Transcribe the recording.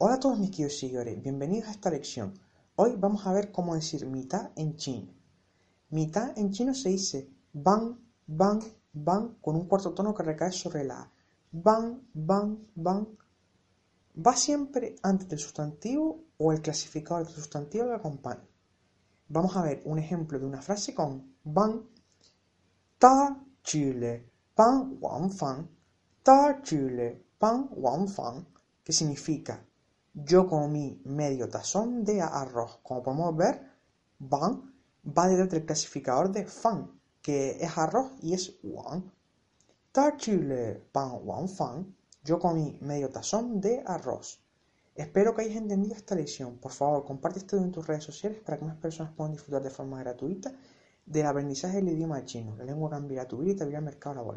Hola a todos mis queridos seguidores, bienvenidos a esta lección. Hoy vamos a ver cómo decir mitad en chino. Mitad en chino se dice ban, ban, ban con un cuarto tono que recae sobre la A. Ban, ban, ban. Va siempre antes del sustantivo o el clasificador del sustantivo que acompaña. Vamos a ver un ejemplo de una frase con ban, ta, chile, pan, wang, fan, ta, chile, pan, wang, fan, que significa yo comí medio tazón de arroz. Como podemos ver, ban va detrás del clasificador de fan, que es arroz y es wang. Ta chile pan wang fan. Yo comí medio tazón de arroz. Espero que hayas entendido esta lección. Por favor, comparte esto en tus redes sociales para que más personas puedan disfrutar de forma gratuita del aprendizaje del idioma chino. La lengua cambiará tu vida y te abrirá el mercado laboral.